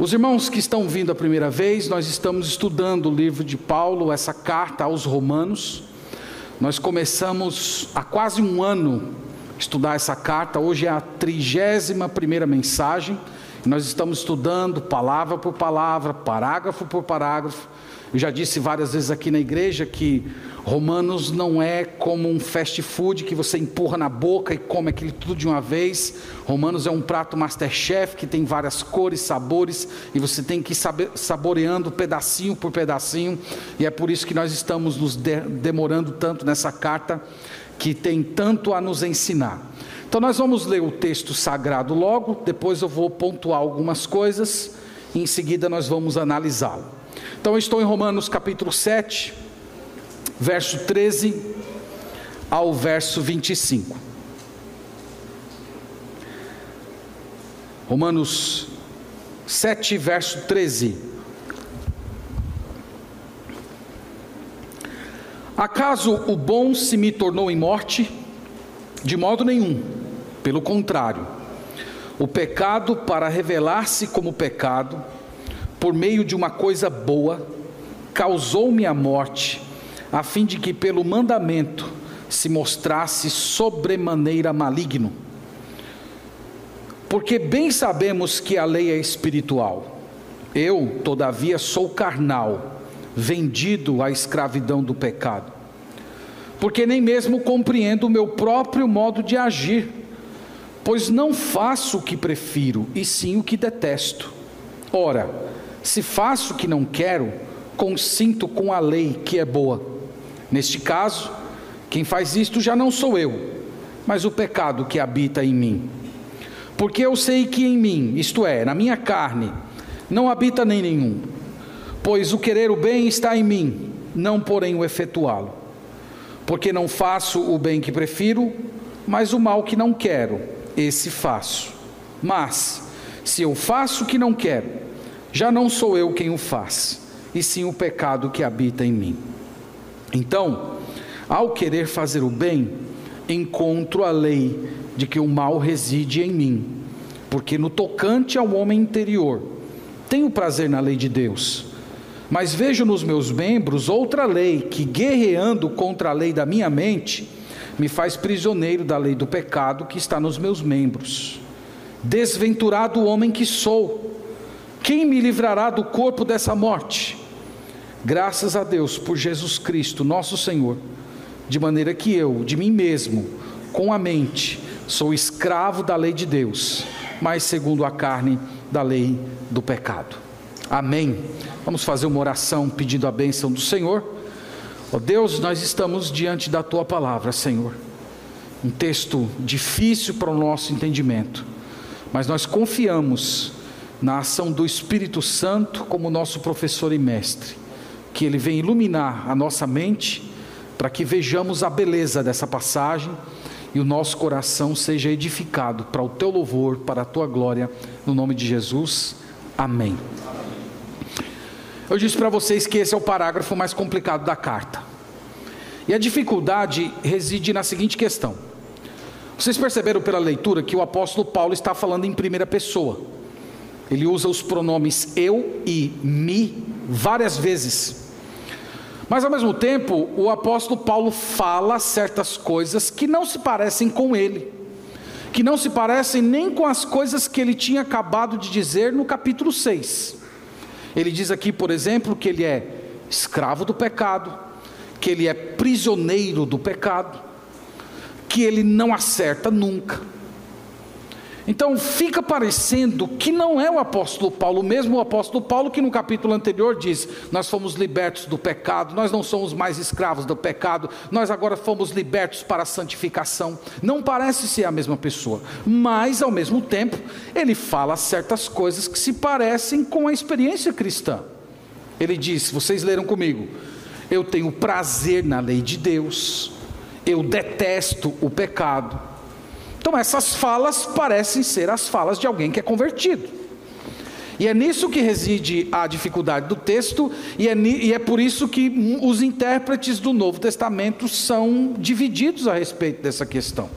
Os irmãos que estão vindo a primeira vez, nós estamos estudando o livro de Paulo, essa carta aos Romanos. Nós começamos há quase um ano estudar essa carta, hoje é a trigésima primeira mensagem. Nós estamos estudando palavra por palavra, parágrafo por parágrafo. Eu já disse várias vezes aqui na igreja que Romanos não é como um fast food que você empurra na boca e come aquilo tudo de uma vez. Romanos é um prato masterchef que tem várias cores, sabores e você tem que ir saboreando pedacinho por pedacinho. E é por isso que nós estamos nos demorando tanto nessa carta que tem tanto a nos ensinar. Então nós vamos ler o texto sagrado logo, depois eu vou pontuar algumas coisas e em seguida nós vamos analisá-lo. Então estou em Romanos capítulo 7, verso 13 ao verso 25. Romanos 7, verso 13. Acaso o bom se me tornou em morte? De modo nenhum, pelo contrário. O pecado, para revelar-se como pecado, por meio de uma coisa boa, causou-me a morte a fim de que pelo mandamento se mostrasse sobremaneira maligno. Porque bem sabemos que a lei é espiritual. Eu, todavia, sou carnal, vendido à escravidão do pecado. Porque nem mesmo compreendo o meu próprio modo de agir, pois não faço o que prefiro, e sim o que detesto. Ora, se faço o que não quero, consinto com a lei que é boa. Neste caso, quem faz isto já não sou eu, mas o pecado que habita em mim. Porque eu sei que em mim, isto é, na minha carne, não habita nem nenhum. Pois o querer o bem está em mim, não porém o efetuá-lo. Porque não faço o bem que prefiro, mas o mal que não quero, esse faço. Mas, se eu faço o que não quero, já não sou eu quem o faz, e sim o pecado que habita em mim. Então, ao querer fazer o bem, encontro a lei de que o mal reside em mim, porque no tocante ao homem interior, tenho prazer na lei de Deus, mas vejo nos meus membros outra lei que, guerreando contra a lei da minha mente, me faz prisioneiro da lei do pecado que está nos meus membros. Desventurado homem que sou, quem me livrará do corpo dessa morte? Graças a Deus por Jesus Cristo, nosso Senhor, de maneira que eu, de mim mesmo, com a mente, sou escravo da lei de Deus, mas segundo a carne, da lei do pecado. Amém. Vamos fazer uma oração pedindo a bênção do Senhor. Ó oh Deus, nós estamos diante da tua palavra, Senhor. Um texto difícil para o nosso entendimento, mas nós confiamos na ação do Espírito Santo como nosso professor e mestre que Ele venha iluminar a nossa mente, para que vejamos a beleza dessa passagem e o nosso coração seja edificado para o Teu louvor, para a Tua glória, no nome de Jesus. Amém. Eu disse para vocês que esse é o parágrafo mais complicado da carta. E a dificuldade reside na seguinte questão. Vocês perceberam pela leitura que o apóstolo Paulo está falando em primeira pessoa. Ele usa os pronomes eu e me várias vezes. Mas ao mesmo tempo, o apóstolo Paulo fala certas coisas que não se parecem com ele, que não se parecem nem com as coisas que ele tinha acabado de dizer no capítulo 6. Ele diz aqui, por exemplo, que ele é escravo do pecado, que ele é prisioneiro do pecado, que ele não acerta nunca então fica parecendo que não é o apóstolo Paulo, mesmo o apóstolo Paulo que no capítulo anterior diz: Nós fomos libertos do pecado, nós não somos mais escravos do pecado, nós agora fomos libertos para a santificação. Não parece ser a mesma pessoa, mas ao mesmo tempo ele fala certas coisas que se parecem com a experiência cristã. Ele diz: Vocês leram comigo, eu tenho prazer na lei de Deus, eu detesto o pecado então, essas falas parecem ser as falas de alguém que é convertido. E é nisso que reside a dificuldade do texto, e é, e é, por isso que os intérpretes do Novo Testamento são divididos a respeito dessa questão.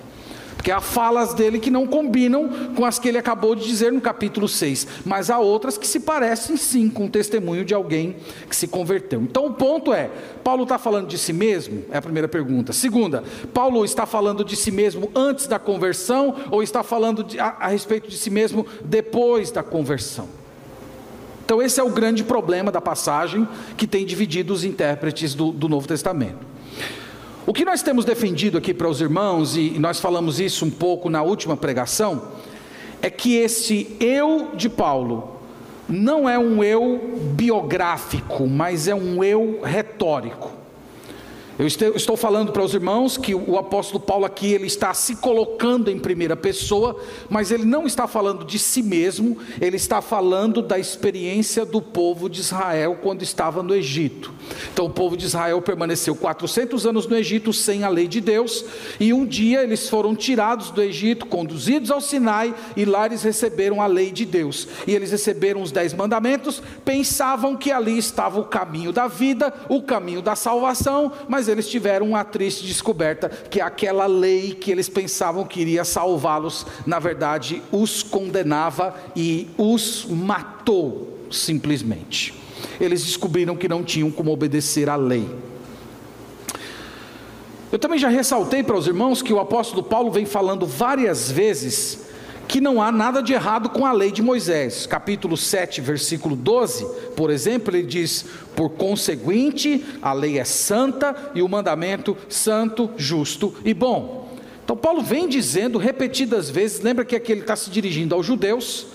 Porque há falas dele que não combinam com as que ele acabou de dizer no capítulo 6, mas há outras que se parecem sim com o testemunho de alguém que se converteu. Então o ponto é: Paulo está falando de si mesmo? É a primeira pergunta. Segunda, Paulo está falando de si mesmo antes da conversão ou está falando de, a, a respeito de si mesmo depois da conversão? Então, esse é o grande problema da passagem que tem dividido os intérpretes do, do Novo Testamento. O que nós temos defendido aqui para os irmãos, e nós falamos isso um pouco na última pregação, é que esse eu de Paulo não é um eu biográfico, mas é um eu retórico. Eu estou falando para os irmãos que o apóstolo Paulo aqui ele está se colocando em primeira pessoa, mas ele não está falando de si mesmo, ele está falando da experiência do povo de Israel quando estava no Egito. Então o povo de Israel permaneceu 400 anos no Egito sem a lei de Deus, e um dia eles foram tirados do Egito, conduzidos ao Sinai, e lá eles receberam a lei de Deus. E eles receberam os dez mandamentos, pensavam que ali estava o caminho da vida, o caminho da salvação, mas eles tiveram uma triste descoberta que aquela lei que eles pensavam que iria salvá-los, na verdade, os condenava e os matou simplesmente. Eles descobriram que não tinham como obedecer à lei. Eu também já ressaltei para os irmãos que o apóstolo Paulo vem falando várias vezes que não há nada de errado com a lei de Moisés. Capítulo 7, versículo 12, por exemplo, ele diz: Por conseguinte, a lei é santa e o mandamento santo, justo e bom. Então, Paulo vem dizendo repetidas vezes, lembra que aqui ele está se dirigindo aos judeus,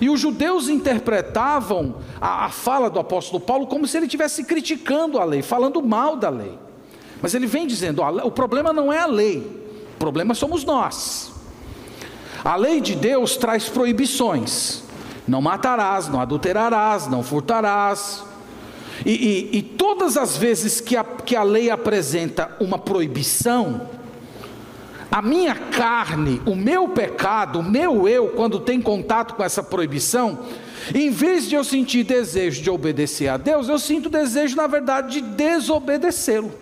e os judeus interpretavam a, a fala do apóstolo Paulo como se ele estivesse criticando a lei, falando mal da lei. Mas ele vem dizendo: ó, o problema não é a lei, o problema somos nós. A lei de Deus traz proibições: não matarás, não adulterarás, não furtarás. E, e, e todas as vezes que a, que a lei apresenta uma proibição, a minha carne, o meu pecado, o meu eu, quando tem contato com essa proibição, em vez de eu sentir desejo de obedecer a Deus, eu sinto desejo, na verdade, de desobedecê-lo.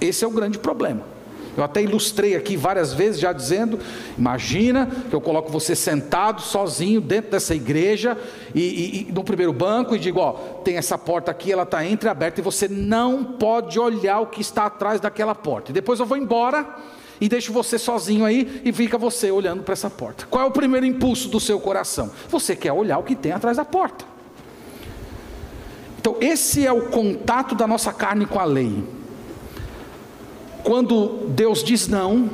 Esse é o grande problema. Eu até ilustrei aqui várias vezes, já dizendo: imagina que eu coloco você sentado sozinho dentro dessa igreja e, e, e no primeiro banco e digo: ó, tem essa porta aqui, ela está entreaberta e você não pode olhar o que está atrás daquela porta. E depois eu vou embora e deixo você sozinho aí e fica você olhando para essa porta. Qual é o primeiro impulso do seu coração? Você quer olhar o que tem atrás da porta. Então, esse é o contato da nossa carne com a lei. Quando Deus diz não,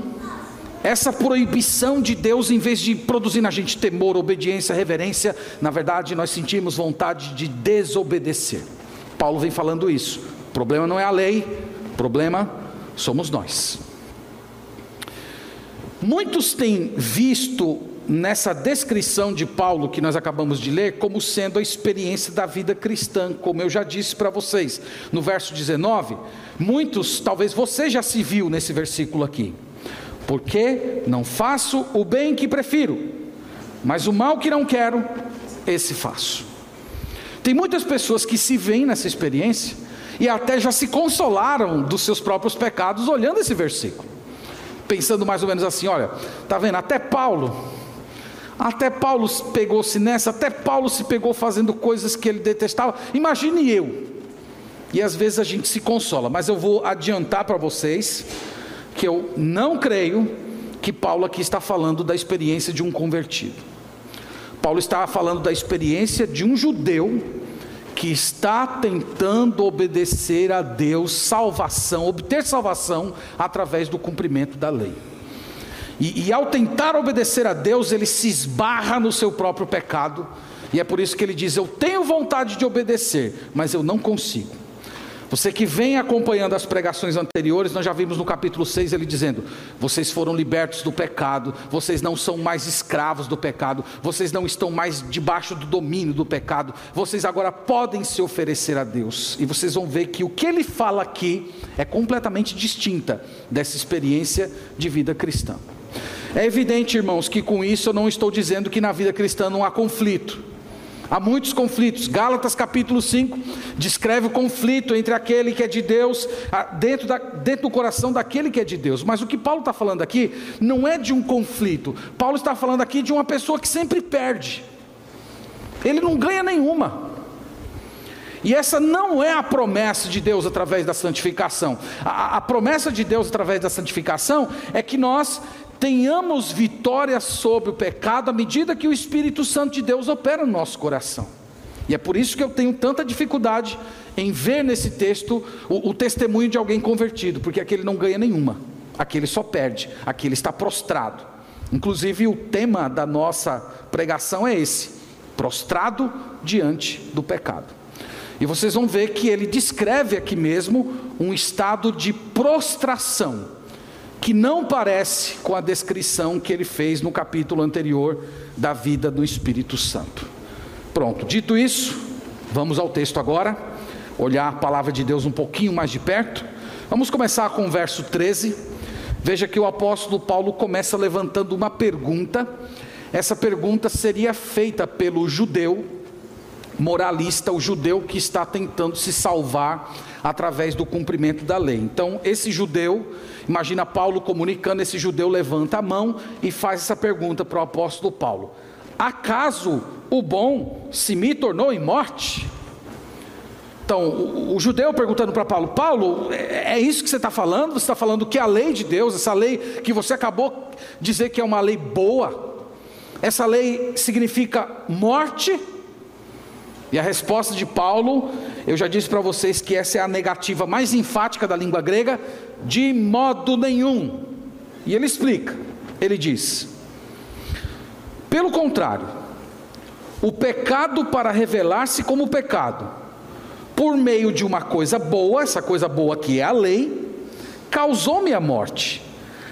essa proibição de Deus, em vez de produzir na gente temor, obediência, reverência, na verdade nós sentimos vontade de desobedecer. Paulo vem falando isso. O problema não é a lei, o problema somos nós. Muitos têm visto nessa descrição de Paulo que nós acabamos de ler como sendo a experiência da vida cristã, como eu já disse para vocês. No verso 19, Muitos, talvez você já se viu nesse versículo aqui. Porque não faço o bem que prefiro, mas o mal que não quero, esse faço. Tem muitas pessoas que se veem nessa experiência e até já se consolaram dos seus próprios pecados olhando esse versículo. Pensando mais ou menos assim, olha, tá vendo? Até Paulo, até Paulo pegou-se nessa, até Paulo se pegou fazendo coisas que ele detestava. Imagine eu, e às vezes a gente se consola, mas eu vou adiantar para vocês que eu não creio que Paulo aqui está falando da experiência de um convertido. Paulo está falando da experiência de um judeu que está tentando obedecer a Deus, salvação, obter salvação através do cumprimento da lei. E, e, ao tentar obedecer a Deus, ele se esbarra no seu próprio pecado, e é por isso que ele diz: Eu tenho vontade de obedecer, mas eu não consigo. Você que vem acompanhando as pregações anteriores, nós já vimos no capítulo 6 ele dizendo: Vocês foram libertos do pecado, vocês não são mais escravos do pecado, vocês não estão mais debaixo do domínio do pecado, vocês agora podem se oferecer a Deus. E vocês vão ver que o que ele fala aqui é completamente distinta dessa experiência de vida cristã. É evidente, irmãos, que com isso eu não estou dizendo que na vida cristã não há conflito. Há muitos conflitos. Gálatas capítulo 5 descreve o conflito entre aquele que é de Deus, dentro, da, dentro do coração daquele que é de Deus. Mas o que Paulo está falando aqui não é de um conflito. Paulo está falando aqui de uma pessoa que sempre perde. Ele não ganha nenhuma. E essa não é a promessa de Deus através da santificação. A, a, promessa de Deus através da santificação é que nós tenhamos vitória sobre o pecado à medida que o Espírito Santo de Deus opera no nosso coração. E é por isso que eu tenho tanta dificuldade em ver nesse texto o, o testemunho de alguém convertido, porque aquele não ganha nenhuma, aquele só perde, aquele está prostrado. Inclusive, o tema da nossa pregação é esse: prostrado diante do pecado. E vocês vão ver que ele descreve aqui mesmo um estado de prostração que não parece com a descrição que ele fez no capítulo anterior da vida do Espírito Santo. Pronto, dito isso, vamos ao texto agora, olhar a palavra de Deus um pouquinho mais de perto. Vamos começar com o verso 13. Veja que o apóstolo Paulo começa levantando uma pergunta. Essa pergunta seria feita pelo judeu moralista, o judeu que está tentando se salvar através do cumprimento da lei. Então, esse judeu, imagina Paulo comunicando, esse judeu levanta a mão e faz essa pergunta para o apóstolo Paulo: Acaso o bom se me tornou em morte? Então, o, judeu perguntando para Paulo: Paulo, é, é isso que você está falando? Você está falando que a lei de Deus, essa lei que você acabou de dizer que é uma lei boa, essa lei significa morte? E a resposta de Paulo, eu já disse para vocês que essa é a negativa mais enfática da língua grega, de modo nenhum. E ele explica, ele diz: pelo contrário, o pecado para revelar-se como pecado, por meio de uma coisa boa, essa coisa boa que é a lei, causou-me a morte,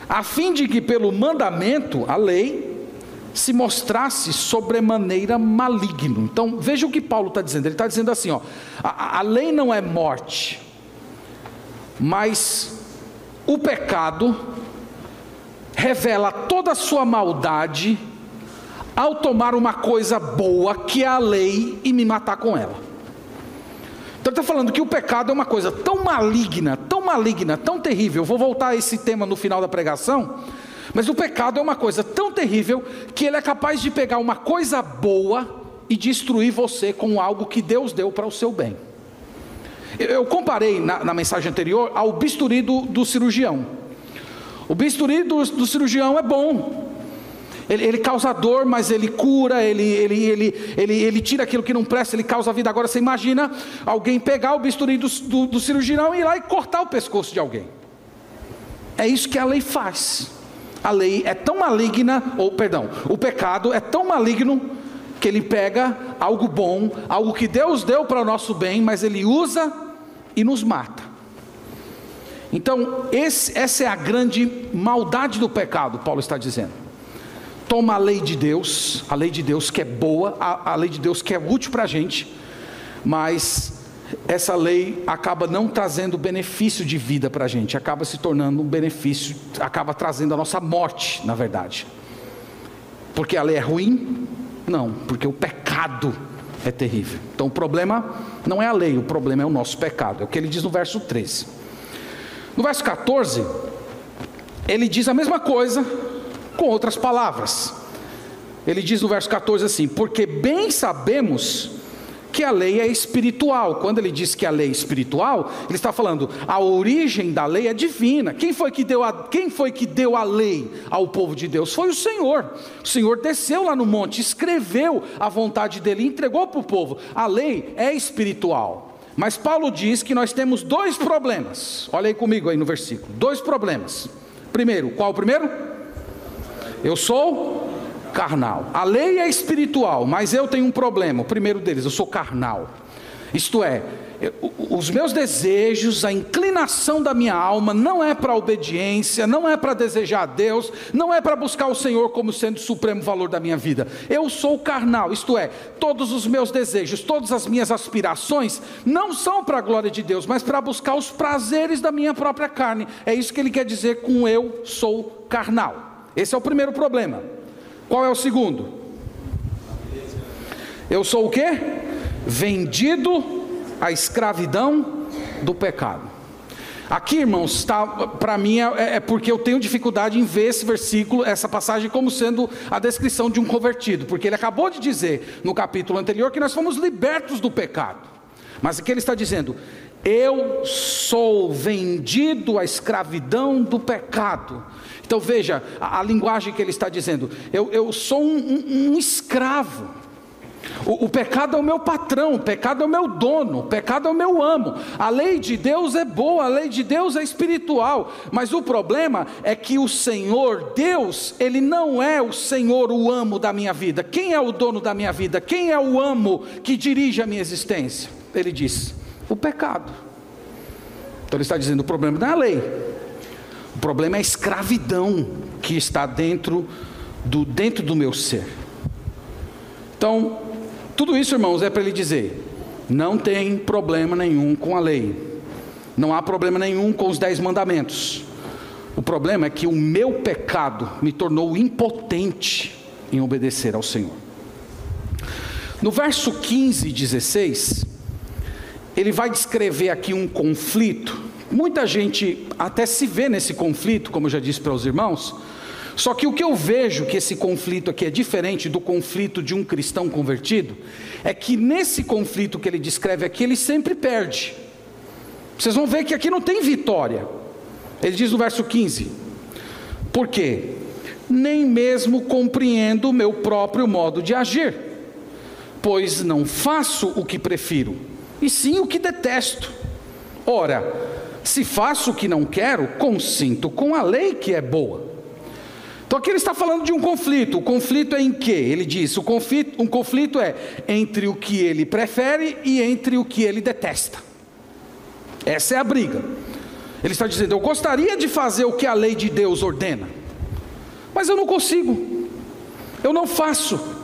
a fim de que pelo mandamento, a lei, se mostrasse sobremaneira maligno. Então veja o que Paulo está dizendo. Ele está dizendo assim: ó, a, a lei não é morte, mas o pecado revela toda a sua maldade ao tomar uma coisa boa que é a lei e me matar com ela. Então ele está falando que o pecado é uma coisa tão maligna, tão maligna, tão terrível. Eu vou voltar a esse tema no final da pregação mas o pecado é uma coisa tão terrível que ele é capaz de pegar uma coisa boa e destruir você com algo que Deus deu para o seu bem. Eu comparei na, na mensagem anterior ao bisturi do, do cirurgião. O bisturi do, do cirurgião é bom, ele, ele, causa dor, mas ele cura, ele, ele, ele, ele, ele tira aquilo que não presta, ele causa vida. Agora você imagina alguém pegar o bisturi do, do, do cirurgião e ir lá e cortar o pescoço de alguém. É isso que a lei faz a lei é tão maligna, ou perdão, o pecado é tão maligno que ele pega algo bom, algo que Deus deu para o nosso bem, mas ele usa e nos mata. Então, esse, essa é a grande maldade do pecado, Paulo está dizendo. Toma a lei de Deus, a lei de Deus que é boa, a, a lei de Deus que é útil para a gente, mas essa lei acaba não trazendo benefício de vida para a gente, acaba se tornando um benefício, acaba trazendo a nossa morte, na verdade. Porque a lei é ruim? Não, porque o pecado é terrível. Então o problema não é a lei, o problema é o nosso pecado. É o que ele diz no verso 13. No verso 14, ele diz a mesma coisa com outras palavras. Ele diz no verso 14 assim: Porque bem sabemos que a lei é espiritual. Quando ele diz que a lei é espiritual, ele está falando a origem da lei é divina. Quem foi que deu a, quem foi que deu a lei ao povo de Deus? Foi o Senhor. O Senhor desceu lá no monte, escreveu a vontade dele, entregou para o povo. A lei é espiritual. Mas Paulo diz que nós temos dois problemas. Olha aí comigo aí no versículo. Dois problemas. Primeiro, qual o primeiro? Eu sou carnal. A lei é espiritual, mas eu tenho um problema. O primeiro deles, eu sou carnal. Isto é, os meus desejos, a inclinação da minha alma não é para obediência, não é para desejar a Deus, não é para buscar o Senhor como sendo o supremo valor da minha vida. Eu sou carnal, isto é, todos os meus desejos, todas as minhas aspirações não são para a glória de Deus, mas para buscar os prazeres da minha própria carne. É isso que ele quer dizer com eu sou carnal. Esse é o primeiro problema. Qual é o segundo? Eu sou o quê? Vendido à escravidão do pecado. Aqui, irmãos, tá, para mim é, é, porque eu tenho dificuldade em ver esse versículo, essa passagem, como sendo a descrição de um convertido, porque ele acabou de dizer no capítulo anterior que nós fomos libertos do pecado, mas aqui ele está dizendo: Eu sou vendido à escravidão do pecado. Então veja a, a linguagem que ele está dizendo: Eu, eu sou um, um, um escravo. O, o, pecado é o meu patrão, o pecado é o meu dono, o pecado é o meu amo. A lei de Deus é boa, a lei de Deus é espiritual, mas o problema é que o Senhor, Deus, Ele não é o Senhor, o amo da minha vida. Quem é o dono da minha vida? Quem é o amo que dirige a minha existência? Ele diz: o pecado. Então ele está dizendo: o problema não é a lei, o problema é a escravidão que está dentro do, dentro do meu ser. Então, tudo isso, irmãos, é para ele dizer: não tem problema nenhum com a lei, não há problema nenhum com os dez mandamentos. O problema é que o meu pecado me tornou impotente em obedecer ao Senhor. No verso 15 e 16, ele vai descrever aqui um conflito. Muita gente até se vê nesse conflito, como eu já disse para os irmãos, só que o que eu vejo que esse conflito aqui é diferente do conflito de um cristão convertido, é que nesse conflito que ele descreve aqui, ele sempre perde. Vocês vão ver que aqui não tem vitória. Ele diz no verso 15: Por quê? Nem mesmo compreendo o meu próprio modo de agir, pois não faço o que prefiro, e sim o que detesto. Ora, se faço o que não quero, consinto com a lei que é boa. Então aqui ele está falando de um conflito. O conflito é em que? Ele diz: o conflito, um conflito é entre o que ele prefere e entre o que ele detesta. Essa é a briga. Ele está dizendo: eu gostaria de fazer o que a lei de Deus ordena, mas eu não consigo, eu não faço.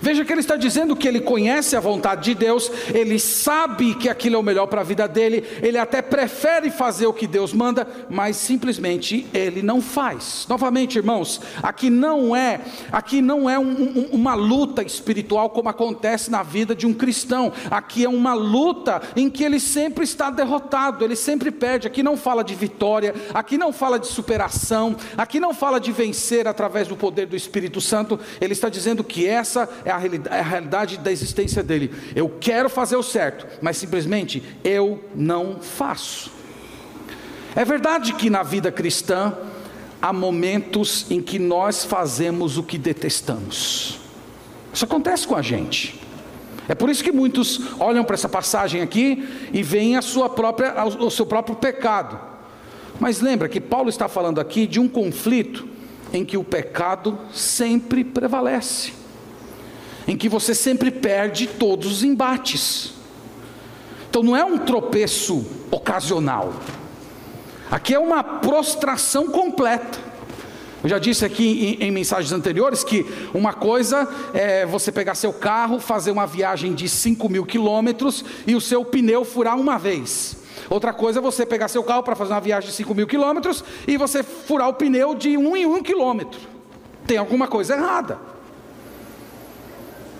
Veja que ele está dizendo que ele conhece a vontade de Deus, ele sabe que aquilo é o melhor para a vida dele, ele até prefere fazer o que Deus manda, mas simplesmente ele não faz. Novamente, irmãos, aqui não é, aqui não é um, um, uma luta espiritual como acontece na vida de um cristão. Aqui é uma luta em que ele sempre está derrotado, ele sempre perde. Aqui não fala de vitória, aqui não fala de superação, aqui não fala de vencer através do poder do Espírito Santo. Ele está dizendo que essa é é a realidade, é a realidade da existência dele. Eu quero fazer o certo, mas simplesmente eu não faço. É verdade que na vida cristã há momentos em que nós fazemos o que detestamos. Isso acontece com a gente. É por isso que muitos olham para essa passagem aqui e veem a sua própria, o seu próprio pecado. Mas lembra que Paulo está falando aqui de um conflito em que o pecado sempre prevalece em que você sempre perde todos os embates. Então não é um tropeço ocasional, aqui é uma prostração completa. Eu já disse aqui em, em, mensagens anteriores que uma coisa é você pegar seu carro, fazer uma viagem de 5 mil quilômetros e o seu pneu furar uma vez. Outra coisa é você pegar seu carro para fazer uma viagem de 5 mil quilômetros e você furar o pneu de um em um quilômetro. Tem alguma coisa errada.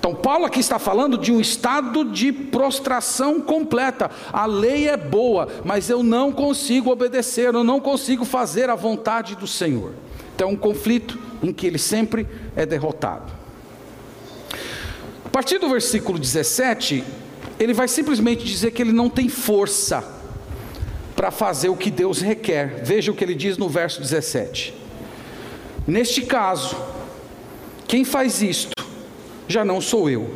Então, Paulo aqui está falando de um estado de prostração completa. A lei é boa, mas eu não consigo obedecer, eu não consigo fazer a vontade do Senhor. Então, é um conflito em que ele sempre é derrotado. A partir do versículo 17, ele vai simplesmente dizer que ele não tem força para fazer o que Deus requer. Veja o que ele diz no verso 17. Neste caso, quem faz isto já não sou eu,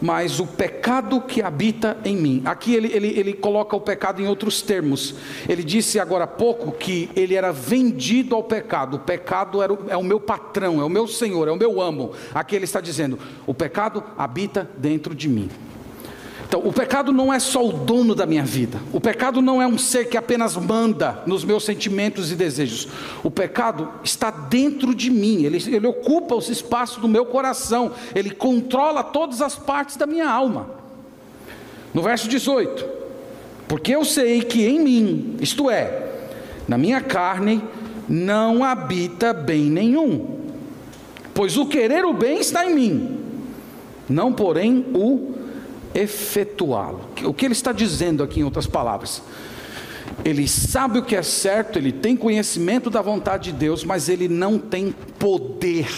mas o pecado que habita em mim. Aqui ele, ele, ele coloca o pecado em outros termos. Ele disse agora há pouco que ele era vendido ao pecado. O pecado era, é o meu patrão, é o meu senhor, é o meu amo. Aqui ele está dizendo: o pecado habita dentro de mim. Então, o pecado não é só o dono da minha vida. O pecado não é um ser que apenas manda nos meus sentimentos e desejos. O pecado está dentro de mim, ele, ele ocupa os espaços do meu coração, ele controla todas as partes da minha alma. No verso 18: Porque eu sei que em mim, isto é, na minha carne, não habita bem nenhum, pois o querer o bem está em mim não porém o efetuá-lo. O que ele está dizendo aqui, em outras palavras? Ele sabe o que é certo, ele tem conhecimento da vontade de Deus, mas ele não tem poder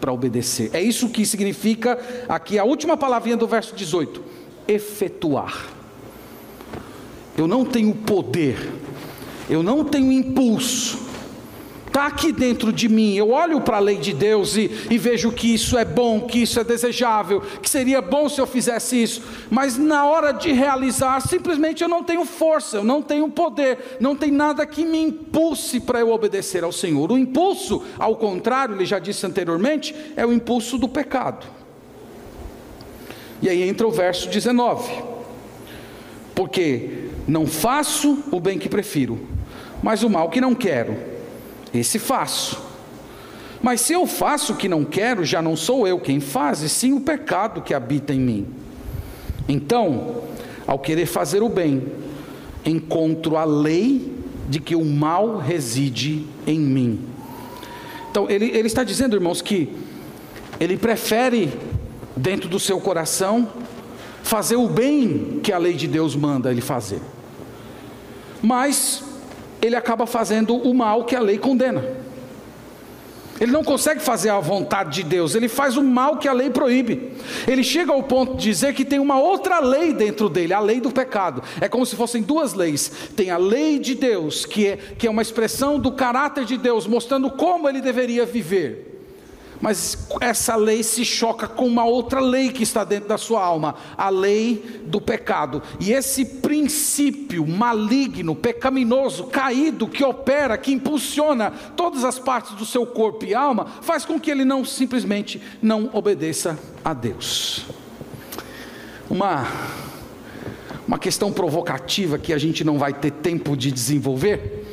para obedecer. É isso que significa aqui a última palavrinha do verso 18: efetuar. Eu não tenho poder, eu não tenho impulso, está aqui dentro de mim. Eu olho para a lei de Deus e, e, vejo que isso é bom, que isso é desejável, que seria bom se eu fizesse isso, mas na hora de realizar, simplesmente eu não tenho força, eu não tenho poder, não tem nada que me impulse para eu obedecer ao Senhor. O impulso, ao contrário, ele já disse anteriormente, é o impulso do pecado. E aí entra o verso 19: Porque não faço o bem que prefiro, mas o mal que não quero esse faço. Mas se eu faço o que não quero, já não sou eu quem faz, e sim o pecado que habita em mim. Então, ao querer fazer o bem, encontro a lei de que o mal reside em mim. Então, ele, ele está dizendo, irmãos, que ele prefere, dentro do seu coração, fazer o bem que a lei de Deus manda ele fazer. Mas ele acaba fazendo o mal que a lei condena. Ele não consegue fazer a vontade de Deus, ele faz o mal que a lei proíbe. Ele chega ao ponto de dizer que tem uma outra lei dentro dele, a lei do pecado. É como se fossem duas leis. Tem a lei de Deus, que é, que é uma expressão do caráter de Deus, mostrando como ele deveria viver. Mas essa lei se choca com uma outra lei que está dentro da sua alma, a lei do pecado. E esse princípio maligno, pecaminoso, caído, que opera, que impulsiona todas as partes do seu corpo e alma, faz com que ele não simplesmente não obedeça a Deus. Uma uma questão provocativa que a gente não vai ter tempo de desenvolver,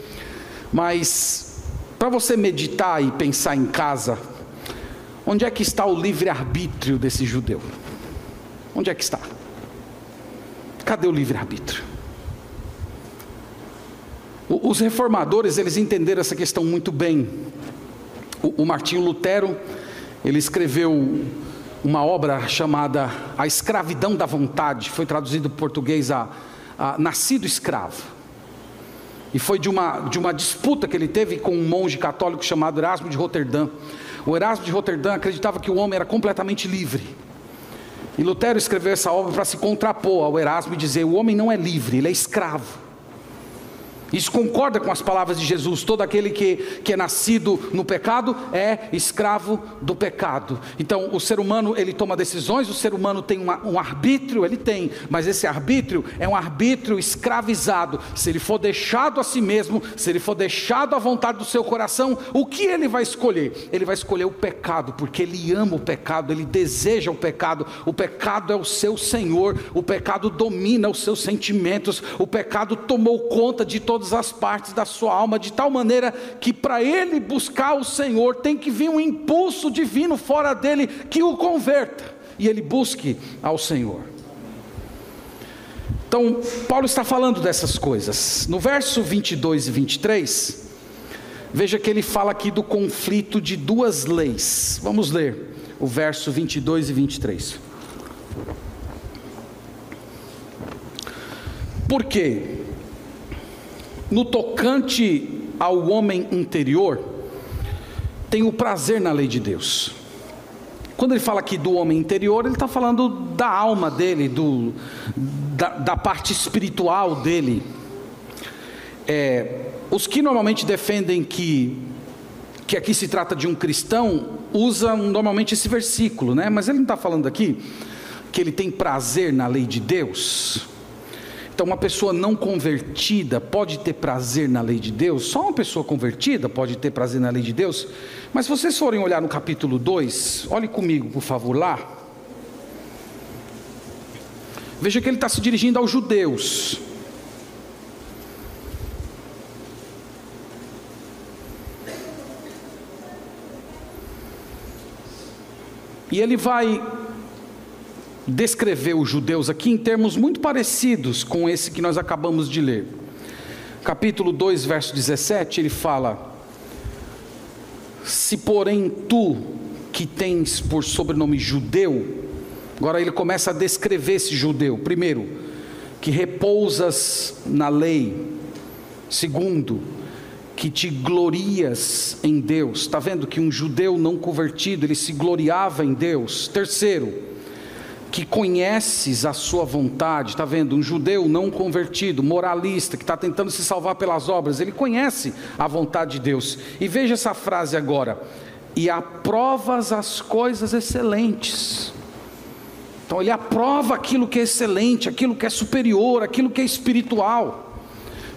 mas para você meditar e pensar em casa, Onde é que está o livre-arbítrio desse judeu? Onde é que está? Cadê o livre-arbítrio? Os reformadores, eles entenderam essa questão muito bem. O, o Martinho Lutero, ele escreveu uma obra chamada A Escravidão da Vontade, foi traduzido para português a, a Nascido Escravo. E foi de uma, de uma disputa que ele teve com um monge católico chamado Erasmo de Roterdã. O Erasmo de Roterdã acreditava que o homem era completamente livre. E Lutero escreveu essa obra para se contrapor ao Erasmo e dizer: o homem não é livre, ele é escravo. Isso concorda com as palavras de Jesus: todo aquele que, que é nascido no pecado é escravo do pecado. Então, o ser humano ele toma decisões, o ser humano tem uma, um arbítrio, ele tem, mas esse arbítrio é um arbítrio escravizado. Se ele for deixado a si mesmo, se ele for deixado à vontade do seu coração, o que ele vai escolher? Ele vai escolher o pecado, porque ele ama o pecado, ele deseja o pecado. O pecado é o seu Senhor, o pecado domina os seus sentimentos, o pecado tomou conta de todo todas as partes da sua alma, de tal maneira que para ele buscar o Senhor tem que vir um impulso divino fora dele que o converta e ele busque ao Senhor. Então, Paulo está falando dessas coisas. No verso 22 e 23, veja que ele fala aqui do conflito de duas leis. Vamos ler o verso 22 e 23. Por quê? No tocante ao homem interior, tem o prazer na lei de Deus. Quando ele fala aqui do homem interior, ele está falando da alma dele, do, da, da parte espiritual dele. É, os que normalmente defendem que, que aqui se trata de um cristão, usam normalmente esse versículo, né? mas ele não está falando aqui que ele tem prazer na lei de Deus. Então, uma pessoa não convertida pode ter prazer na lei de Deus, só uma pessoa convertida pode ter prazer na lei de Deus. Mas se vocês forem olhar no capítulo 2, olhe comigo, por favor, lá. Veja que ele está se dirigindo aos judeus. E ele vai descrever os judeus aqui em termos muito parecidos com esse que nós acabamos de ler. Capítulo 2, verso 17, ele fala: Se porém tu, que tens por sobrenome judeu, Agora ele começa a descrever esse judeu. Primeiro, que repousas na lei. Segundo, que te glorias em Deus. Está vendo que um judeu não convertido, ele se gloriava em Deus. Terceiro, que conheces a sua vontade. Está vendo? Um judeu não convertido, moralista, que está tentando se salvar pelas obras, ele conhece a vontade de Deus. E veja essa frase agora: e aprovas as coisas excelentes. Então ele aprova aquilo que é excelente, aquilo que é superior, aquilo que é espiritual.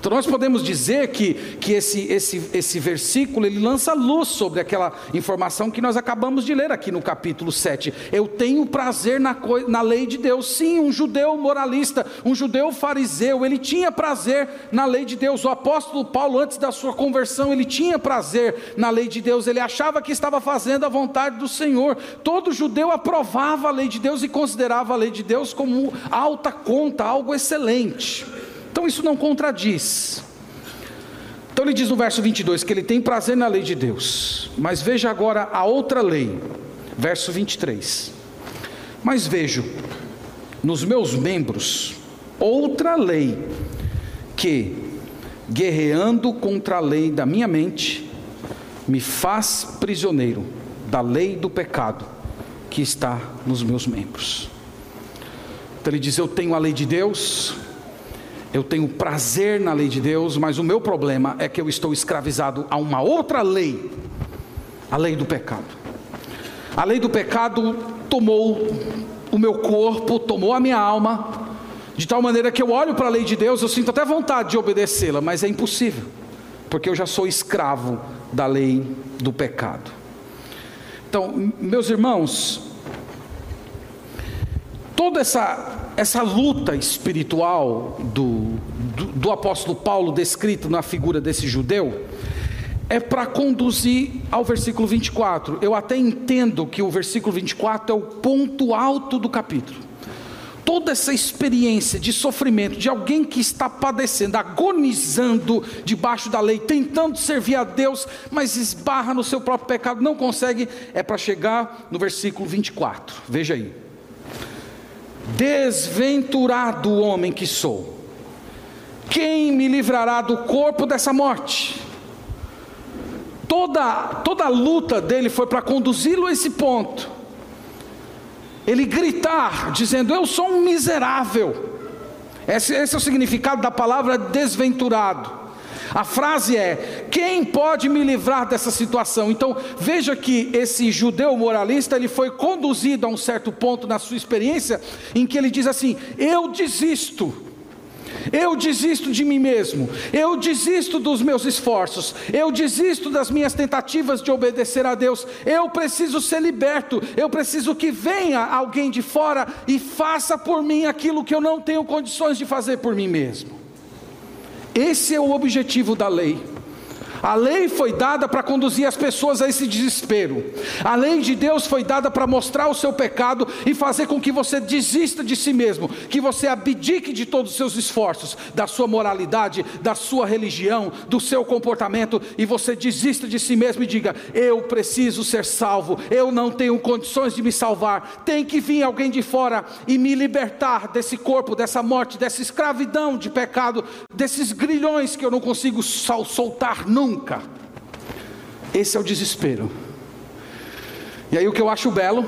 Então nós podemos dizer que, que esse, esse, esse versículo ele lança luz sobre aquela informação que nós acabamos de ler aqui no capítulo 7. Eu tenho prazer na, na lei de Deus. Sim, um judeu moralista, um judeu fariseu, ele tinha prazer na lei de Deus. O apóstolo Paulo, antes da sua conversão, ele tinha prazer na lei de Deus. Ele achava que estava fazendo a vontade do Senhor. Todo judeu aprovava a lei de Deus e considerava a lei de Deus como alta conta, algo excelente. Então isso não contradiz. Então ele diz no verso 22 que ele tem prazer na lei de Deus. Mas veja agora a outra lei, verso 23. Mas vejo nos meus membros outra lei que, guerreando contra a lei da minha mente, me faz prisioneiro da lei do pecado que está nos meus membros. Então ele diz: Eu tenho a lei de Deus, eu tenho prazer na lei de Deus, mas o meu problema é que eu estou escravizado a uma outra lei, a lei do pecado. A lei do pecado tomou o meu corpo, tomou a minha alma, de tal maneira que eu olho para a lei de Deus, eu sinto até vontade de obedecê-la, mas é impossível, porque eu já sou escravo da lei do pecado. Então, meus irmãos, toda essa essa luta espiritual do, do, do apóstolo Paulo, descrito na figura desse judeu, é para conduzir ao versículo 24. Eu até entendo que o versículo 24 é o ponto alto do capítulo. Toda essa experiência de sofrimento de alguém que está padecendo, agonizando debaixo da lei, tentando servir a Deus, mas esbarra no seu próprio pecado, não consegue, é para chegar no versículo 24. Veja aí. Desventurado homem que sou, quem me livrará do corpo dessa morte? Toda, toda a luta dele foi para conduzi-lo a esse ponto. Ele gritar, dizendo: Eu sou um miserável. Esse, esse é o significado da palavra desventurado. A frase é: quem pode me livrar dessa situação? Então, veja que esse judeu moralista, ele foi conduzido a um certo ponto na sua experiência em que ele diz assim: "Eu desisto". Eu desisto de mim mesmo, eu desisto dos meus esforços, eu desisto das minhas tentativas de obedecer a Deus. Eu preciso ser liberto, eu preciso que venha alguém de fora e faça por mim aquilo que eu não tenho condições de fazer por mim mesmo. Esse é o objetivo da lei. A lei foi dada para conduzir as pessoas a esse desespero. A lei de Deus foi dada para mostrar o seu pecado e fazer com que você desista de si mesmo, que você abdique de todos os seus esforços, da sua moralidade, da sua religião, do seu comportamento e você desista de si mesmo e diga: Eu preciso ser salvo, eu não tenho condições de me salvar. Tem que vir alguém de fora e me libertar desse corpo, dessa morte, dessa escravidão de pecado, desses grilhões que eu não consigo soltar nunca nunca. Esse é o desespero. E aí o que eu acho belo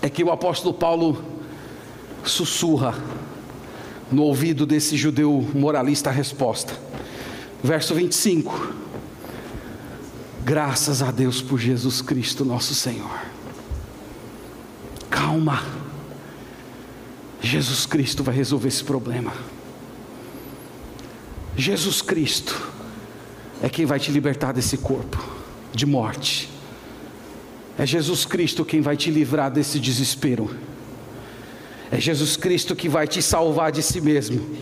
é que o apóstolo Paulo sussurra no ouvido desse judeu moralista a resposta. Verso 25. Graças a Deus por Jesus Cristo, nosso Senhor. Calma. Jesus Cristo vai resolver esse problema. Jesus Cristo é quem vai te libertar desse corpo de morte. É Jesus Cristo quem vai te livrar desse desespero. É Jesus Cristo que vai te salvar de si mesmo.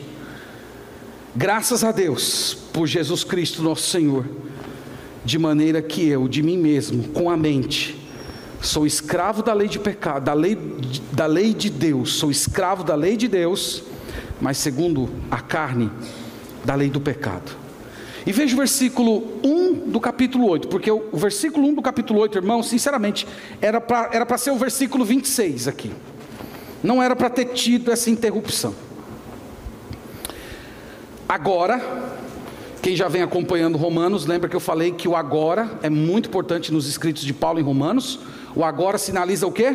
Graças a Deus por Jesus Cristo, nosso Senhor, de maneira que eu, de mim mesmo, com a mente, sou escravo da lei de pecado, da lei, da lei de Deus, sou escravo da lei de Deus, mas segundo a carne, da lei do pecado. E veja o versículo 1 do capítulo 8, porque o, versículo 1 do capítulo 8, irmão, sinceramente, era para era ser o versículo 26 aqui. Não era para ter tido essa interrupção. Agora, quem já vem acompanhando Romanos, lembra que eu falei que o agora é muito importante nos escritos de Paulo em Romanos. O agora sinaliza o quê?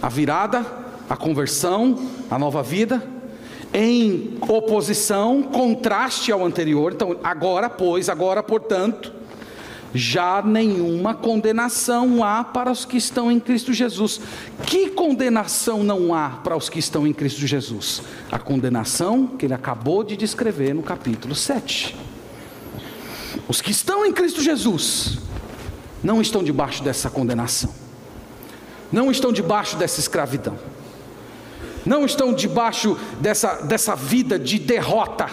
A virada, a conversão, a nova vida, em oposição, contraste ao anterior. Então, agora, pois, agora, portanto, já nenhuma condenação há para os que estão em Cristo Jesus. Que condenação não há para os que estão em Cristo Jesus? A condenação que ele acabou de descrever no capítulo 7. Os que estão em Cristo Jesus não estão debaixo dessa condenação, não estão debaixo dessa escravidão, não estão debaixo dessa, dessa vida de derrota,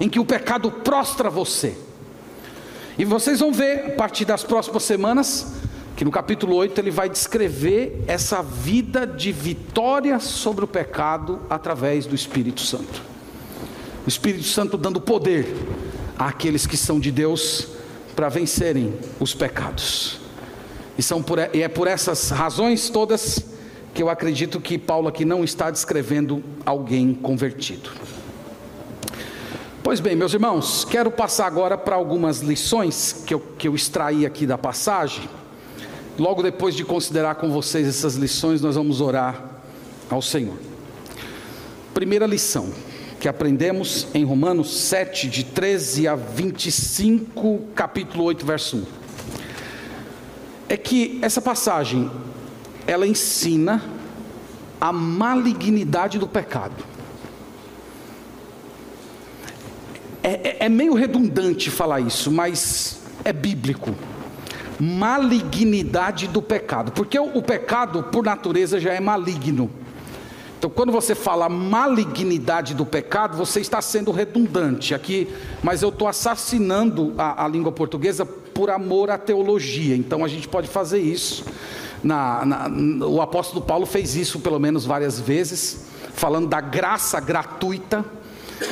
em que o pecado prostra você. E vocês vão ver, a partir das próximas semanas, que no capítulo 8 ele vai descrever essa vida de vitória sobre o pecado através do Espírito Santo. O Espírito Santo dando poder àqueles que são de Deus para vencerem os pecados. E, são por, e é por essas razões todas que eu acredito que Paulo aqui não está descrevendo alguém convertido. Pois bem, meus irmãos, quero passar agora para algumas lições que eu, que eu extraí aqui da passagem. Logo depois de considerar com vocês essas lições, nós vamos orar ao Senhor. Primeira lição que aprendemos em Romanos 7, de 13 a 25, capítulo 8, verso 1. É que essa passagem, ela ensina a malignidade do pecado. É, é, é meio redundante falar isso, mas é bíblico. Malignidade do pecado, porque o, o pecado, por natureza, já é maligno. Então, quando você fala malignidade do pecado, você está sendo redundante aqui, mas eu estou assassinando a, a, língua portuguesa por amor à teologia. Então, a gente pode fazer isso. Na, na, o apóstolo Paulo fez isso pelo menos várias vezes, falando da graça gratuita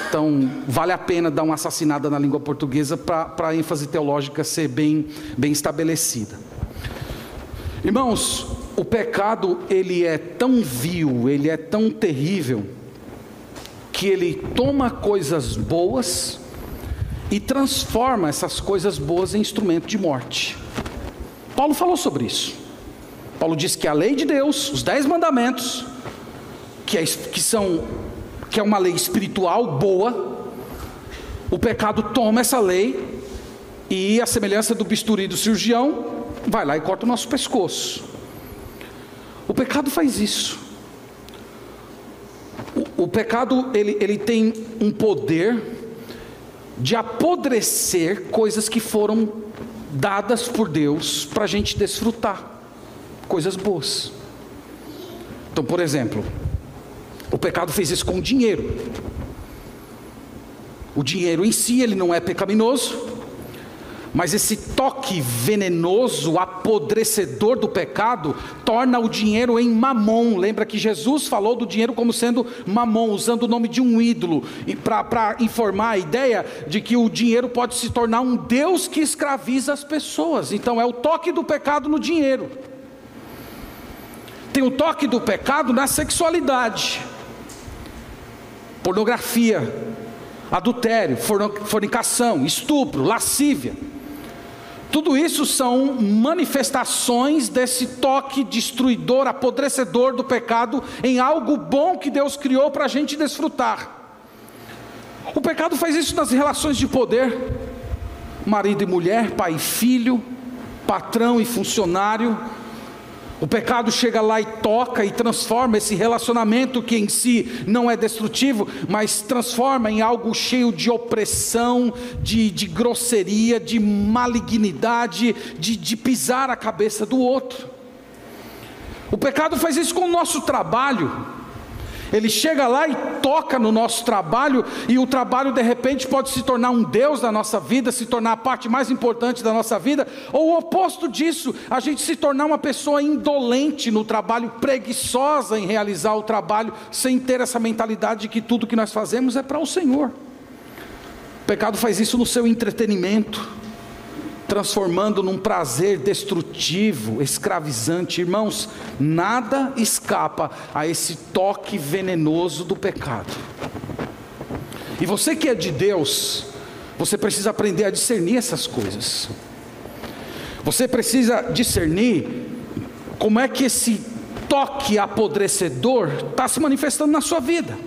então, vale a pena dar uma assassinada na língua portuguesa para a ênfase teológica ser bem, bem estabelecida. Irmãos, o pecado ele é tão vil, ele é tão terrível, que ele toma coisas boas e transforma essas coisas boas em instrumento de morte. Paulo falou sobre isso. Paulo diz que a lei de Deus, os dez mandamentos, que, é, que são que é uma lei espiritual boa, o pecado toma essa lei e a semelhança do bisturi do cirurgião, vai lá e corta o nosso pescoço. O pecado faz isso. O, o pecado ele, ele tem um poder de apodrecer coisas que foram dadas por Deus para a gente desfrutar, coisas boas. Então, por exemplo, o pecado fez isso com o dinheiro. O dinheiro em si ele não é pecaminoso, mas esse toque venenoso, apodrecedor do pecado, torna o dinheiro em mamon. Lembra que Jesus falou do dinheiro como sendo mamon, usando o nome de um ídolo, para informar a ideia de que o dinheiro pode se tornar um Deus que escraviza as pessoas. Então é o toque do pecado no dinheiro. Tem o toque do pecado na sexualidade pornografia, adultério, fornicação, estupro, lascívia. Tudo isso são manifestações desse toque destruidor, apodrecedor do pecado em algo bom que Deus criou para a gente desfrutar. O pecado faz isso nas relações de poder, marido e mulher, pai e filho, patrão e funcionário, o pecado chega lá e toca e transforma esse relacionamento que em si não é destrutivo, mas transforma em algo cheio de opressão, de, de grosseria, de malignidade, de, de pisar a cabeça do outro. O pecado faz isso com o nosso trabalho. Ele chega lá e toca no nosso trabalho, e o trabalho de repente pode se tornar um Deus da nossa vida, se tornar a parte mais importante da nossa vida, ou o oposto disso, a gente se tornar uma pessoa indolente no trabalho, preguiçosa em realizar o trabalho, sem ter essa mentalidade de que tudo que nós fazemos é para o Senhor. O pecado faz isso no seu entretenimento. Transformando num prazer destrutivo, escravizante. Irmãos, nada escapa a esse toque venenoso do pecado. E você que é de Deus, você precisa aprender a discernir essas coisas. Você precisa discernir como é que esse toque apodrecedor está se manifestando na sua vida.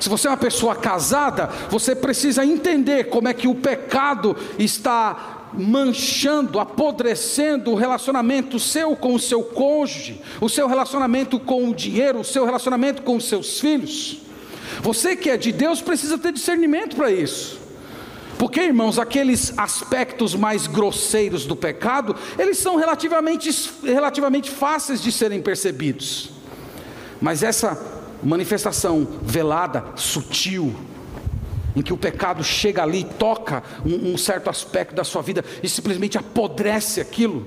Se você é uma pessoa casada, você precisa entender como é que o pecado está manchando, apodrecendo o relacionamento seu com o seu cônjuge, o seu relacionamento com o dinheiro, o seu relacionamento com os seus filhos. Você que é de Deus precisa ter discernimento para isso. Porque, irmãos, aqueles aspectos mais grosseiros do pecado, eles são relativamente, relativamente fáceis de serem percebidos. Mas essa manifestação velada, sutil, em que o pecado chega ali, toca um, um certo aspecto da sua vida e simplesmente apodrece aquilo.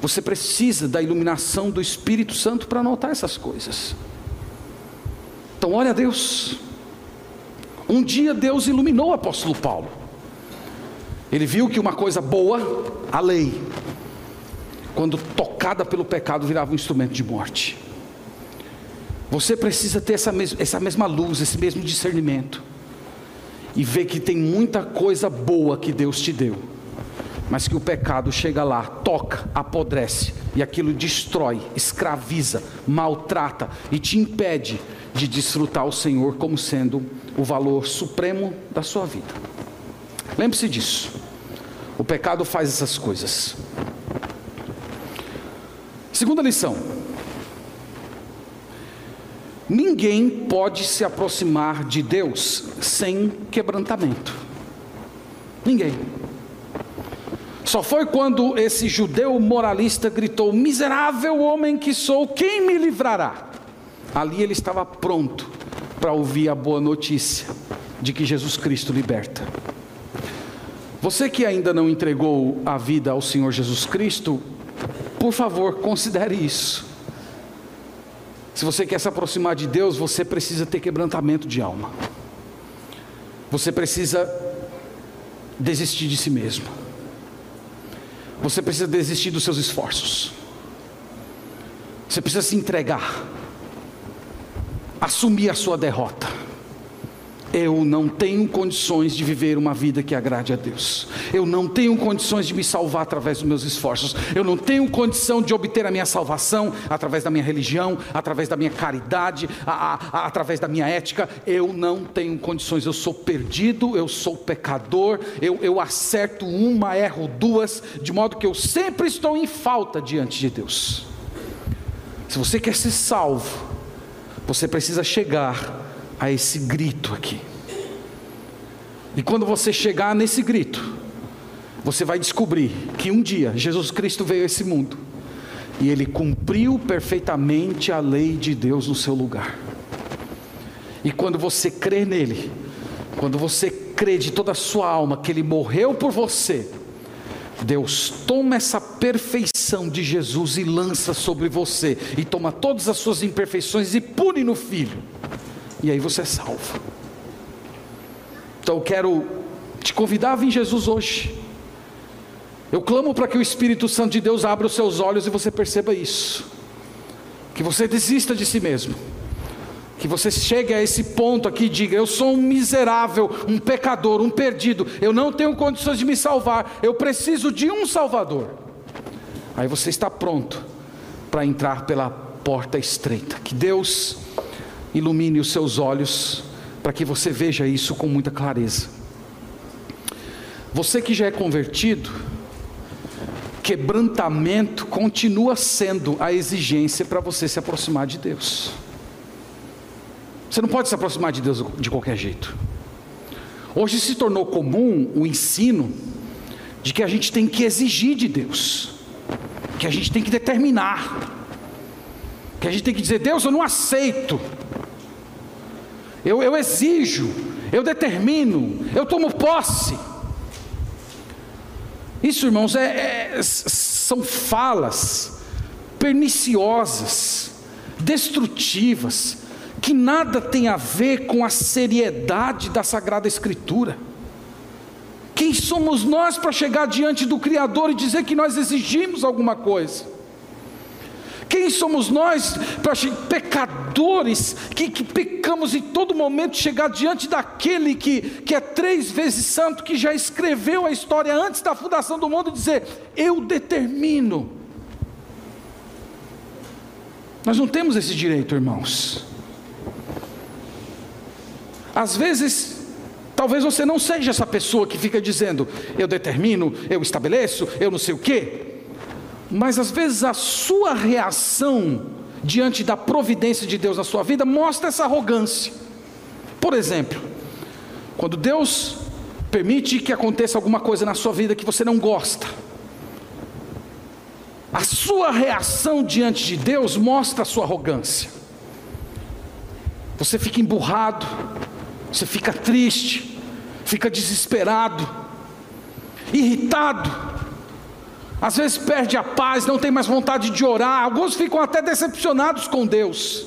Você precisa da iluminação do Espírito Santo para notar essas coisas. Então, olha Deus. Um dia Deus iluminou o apóstolo Paulo. Ele viu que uma coisa boa, a lei, quando tocada pelo pecado, virava um instrumento de morte. Você precisa ter essa, mes essa mesma luz, esse mesmo discernimento e ver que tem muita coisa boa que Deus te deu, mas que o pecado chega lá, toca, apodrece e aquilo destrói, escraviza, maltrata e te impede de desfrutar o Senhor como sendo o valor supremo da sua vida. Lembre-se disso. O pecado faz essas coisas. Segunda lição. Ninguém pode se aproximar de Deus sem quebrantamento. Ninguém. Só foi quando esse judeu moralista gritou: Miserável homem que sou, quem me livrará? Ali ele estava pronto para ouvir a boa notícia de que Jesus Cristo liberta. Você que ainda não entregou a vida ao Senhor Jesus Cristo, por favor, considere isso. Se você quer se aproximar de Deus, você precisa ter quebrantamento de alma. Você precisa desistir de si mesmo. Você precisa desistir dos seus esforços. Você precisa se entregar. Assumir a sua derrota eu não tenho condições de viver uma vida que agrade a Deus. Eu não tenho condições de me salvar através dos meus esforços. Eu não tenho condição de obter a minha salvação através da minha religião, através da minha caridade, a, a, a, através da minha ética. Eu não tenho condições. Eu sou perdido, eu sou pecador. Eu, eu acerto uma, erro duas, de modo que eu sempre estou em falta diante de Deus. Se você quer ser salvo, você precisa chegar a esse grito aqui. E quando você chegar nesse grito, você vai descobrir que um dia Jesus Cristo veio a esse mundo e ele cumpriu perfeitamente a lei de Deus no seu lugar. E quando você crê nele, quando você crê de toda a sua alma que ele morreu por você, Deus toma essa perfeição de Jesus e lança sobre você, e toma todas as suas imperfeições e pune no filho e aí você é salvo. Então eu quero te convidar a vir Jesus hoje. Eu clamo para que o Espírito Santo de Deus abra os seus olhos e você perceba isso. Que você desista de si mesmo. Que você chegue a esse ponto aqui e diga: Eu sou um miserável, um pecador, um perdido. Eu não tenho condições de me salvar. Eu preciso de um Salvador. Aí você está pronto para entrar pela porta estreita. Que Deus ilumine os seus olhos para que você veja isso com muita clareza. Você que já é convertido, quebrantamento continua sendo a exigência para você se aproximar de Deus. Você não pode se aproximar de Deus de qualquer jeito. Hoje se tornou comum o ensino de que a gente tem que exigir de Deus, que a gente tem que determinar, que a gente tem que dizer: Deus, eu não aceito eu, eu exijo, eu determino, eu tomo posse. Isso, irmãos, é, é, são falas perniciosas, destrutivas, que nada tem a ver com a seriedade da Sagrada Escritura. Quem somos nós para chegar diante do Criador e dizer que nós exigimos alguma coisa? Quem somos nós pecadores que, que pecamos em todo momento chegar diante daquele que, que é três vezes santo, que já escreveu a história antes da fundação do mundo e dizer: Eu determino. Nós não temos esse direito, irmãos. Às vezes, talvez você não seja essa pessoa que fica dizendo: Eu determino, eu estabeleço, eu não sei o quê mas às vezes a sua reação diante da providência de Deus na sua vida mostra essa arrogância. Por exemplo, quando Deus permite que aconteça alguma coisa na sua vida que você não gosta, a sua reação diante de Deus mostra a sua arrogância. Você fica emburrado, você fica triste, fica desesperado, irritado, às vezes perde a paz, não tem mais vontade de orar, alguns ficam até decepcionados com Deus.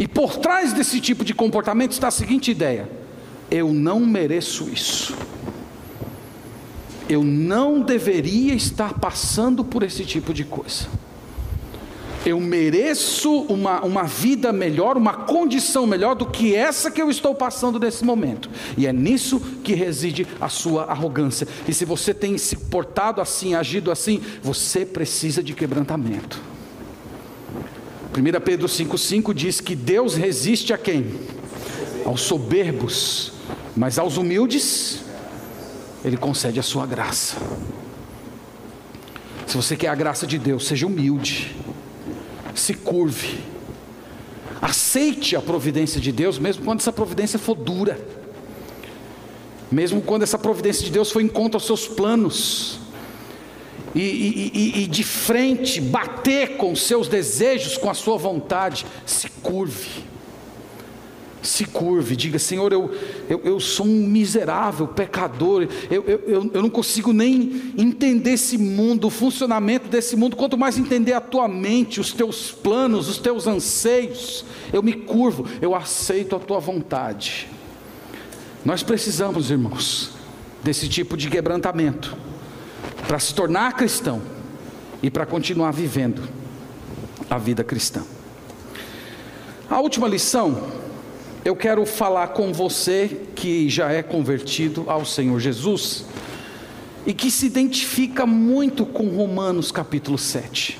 E por trás desse tipo de comportamento está a seguinte ideia: eu não mereço isso. Eu não deveria estar passando por esse tipo de coisa eu mereço uma, uma vida melhor, uma condição melhor do que essa que eu estou passando nesse momento. E é nisso que reside a sua arrogância. E se você tem se portado assim, agido assim, você precisa de quebrantamento. 1 Pedro 5,5 diz que Deus resiste a quem? Aos soberbos, mas aos humildes, Ele concede a sua graça. Se você quer a graça de Deus, seja humilde se curve, aceite a providência de Deus, mesmo quando essa providência for dura, mesmo quando essa providência de Deus for em conta aos seus planos, e, e, e, e de frente bater com os seus desejos, com a sua vontade, se curve se curve, diga: Senhor, eu, eu, eu sou um miserável pecador, eu, eu, eu não consigo nem entender esse mundo, o funcionamento desse mundo, quanto mais entender a tua mente, os teus planos, os teus anseios. Eu me curvo, eu aceito a tua vontade. Nós precisamos, irmãos, desse tipo de quebrantamento, para se tornar cristão e para continuar vivendo a vida cristã. A última lição eu quero falar com você que já é convertido ao Senhor Jesus e que se identifica muito com Romanos capítulo 7.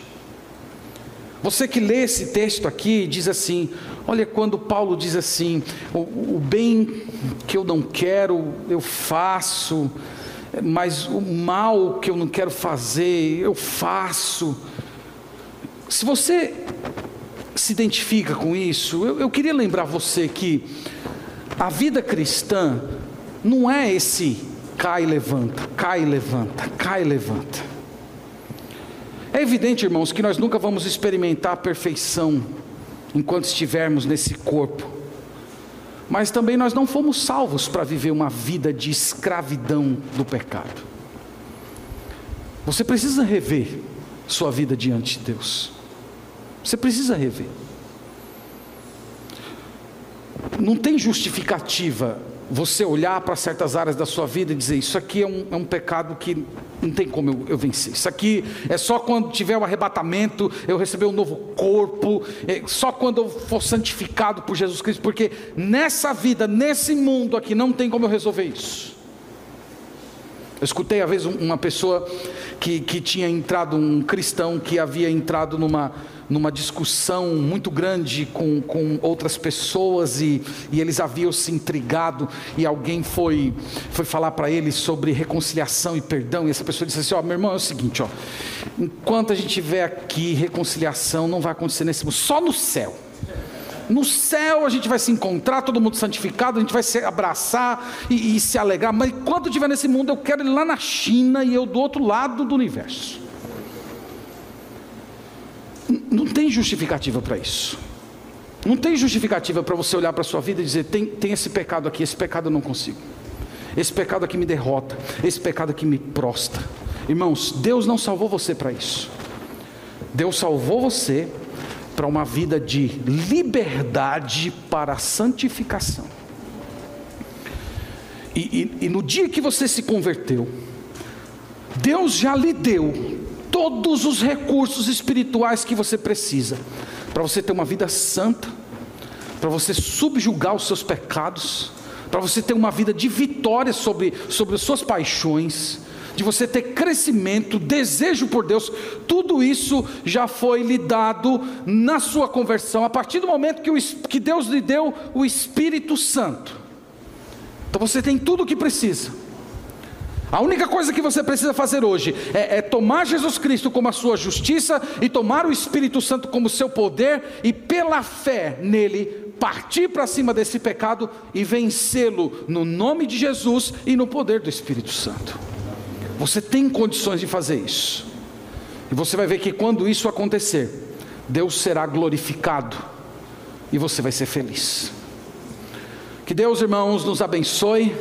Você que lê esse texto aqui diz assim: olha, quando Paulo diz assim, o, o bem que eu não quero, eu faço, mas o mal que eu não quero fazer, eu faço. Se você se identifica com isso, eu, eu queria lembrar você que a vida cristã não é esse cai e levanta, cai e levanta, cai e levanta. É evidente, irmãos, que nós nunca vamos experimentar a perfeição enquanto estivermos nesse corpo. Mas também nós não fomos salvos para viver uma vida de escravidão do pecado. Você precisa rever sua vida diante de Deus. Você precisa rever. Não tem justificativa você olhar para certas áreas da sua vida e dizer: Isso aqui é um, é um pecado que não tem como eu, eu, vencer. Isso aqui é só quando tiver o arrebatamento, eu receber um novo corpo, é só quando eu for santificado por Jesus Cristo, porque nessa vida, nesse mundo aqui, não tem como eu resolver isso. Eu escutei a vez uma pessoa que, que tinha entrado, um cristão que havia entrado numa numa discussão muito grande com, com outras pessoas e, e eles haviam se intrigado e alguém foi, foi falar para ele sobre reconciliação e perdão e essa pessoa disse assim, ó, oh, meu irmão, é o seguinte, ó, enquanto a gente tiver aqui reconciliação não vai acontecer nesse mundo, só no céu. No céu a gente vai se encontrar, todo mundo santificado, a gente vai se abraçar e, e se alegrar, mas enquanto estiver nesse mundo, eu quero ir lá na China e eu do outro lado do universo. Não tem justificativa para isso. Não tem justificativa para você olhar para a sua vida e dizer: tem, tem esse pecado aqui, esse pecado eu não consigo. Esse pecado aqui me derrota, esse pecado aqui me prostra. Irmãos, Deus não salvou você para isso. Deus salvou você para uma vida de liberdade para a santificação. E, e, e no dia que você se converteu, Deus já lhe deu todos os recursos espirituais que você precisa para você ter uma vida santa, para você subjugar os seus pecados, para você ter uma vida de vitória sobre, sobre as suas paixões, de você ter crescimento, desejo por Deus, tudo isso já foi lhe dado na sua conversão, a partir do momento que, o, que Deus lhe deu o Espírito Santo. Então você tem tudo o que precisa. A única coisa que você precisa fazer hoje é, é, tomar Jesus Cristo como a sua justiça e tomar o Espírito Santo como seu poder e pela fé nele partir para cima desse pecado e vencê-lo no nome de Jesus e no poder do Espírito Santo. Você tem condições de fazer isso. E você vai ver que quando isso acontecer, Deus será glorificado e você vai ser feliz. Que Deus, irmãos, nos abençoe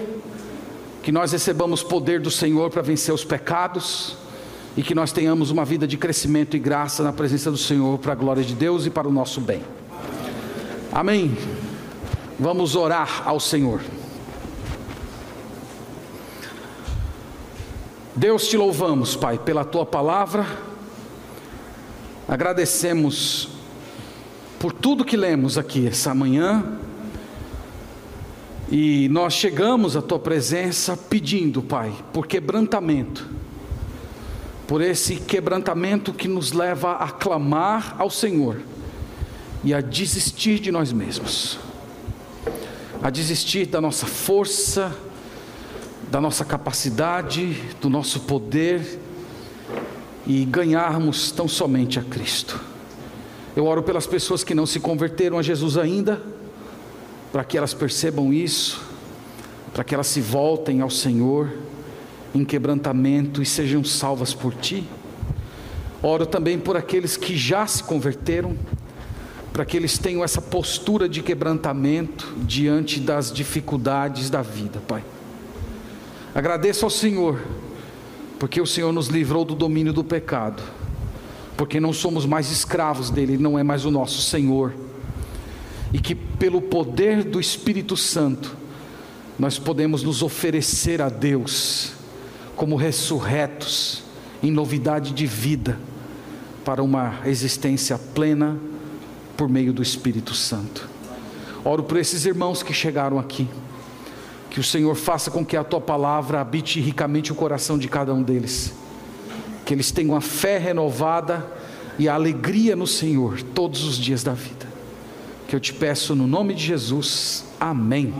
que nós recebamos poder do Senhor para vencer os pecados e que nós tenhamos uma vida de crescimento e graça na presença do Senhor para a glória de Deus e para o nosso bem. Amém. Vamos orar ao Senhor. Deus te louvamos, Pai, pela tua palavra. Agradecemos por tudo que lemos aqui essa manhã e nós chegamos à tua presença pedindo, Pai, por quebrantamento, por esse quebrantamento que nos leva a clamar ao Senhor e a desistir de nós mesmos, a desistir da nossa força, da nossa capacidade, do nosso poder e ganharmos tão somente a Cristo. Eu oro pelas pessoas que não se converteram a Jesus ainda para que elas percebam isso, para que elas se voltem ao Senhor em quebrantamento e sejam salvas por Ti. Oro também por aqueles que já se converteram, para que eles tenham essa postura de quebrantamento diante das dificuldades da vida, Pai. Agradeço ao Senhor, porque o Senhor nos livrou do domínio do pecado, porque não somos mais escravos dele, ele não é mais o nosso Senhor e que pelo poder do Espírito Santo nós podemos nos oferecer a Deus como ressurretos em novidade de vida para uma existência plena por meio do Espírito Santo. Oro por esses irmãos que chegaram aqui. Que o Senhor faça com que a tua palavra habite ricamente o coração de cada um deles. Que eles tenham a fé renovada e a alegria no Senhor todos os dias da vida que eu te peço no nome de Jesus. Amém.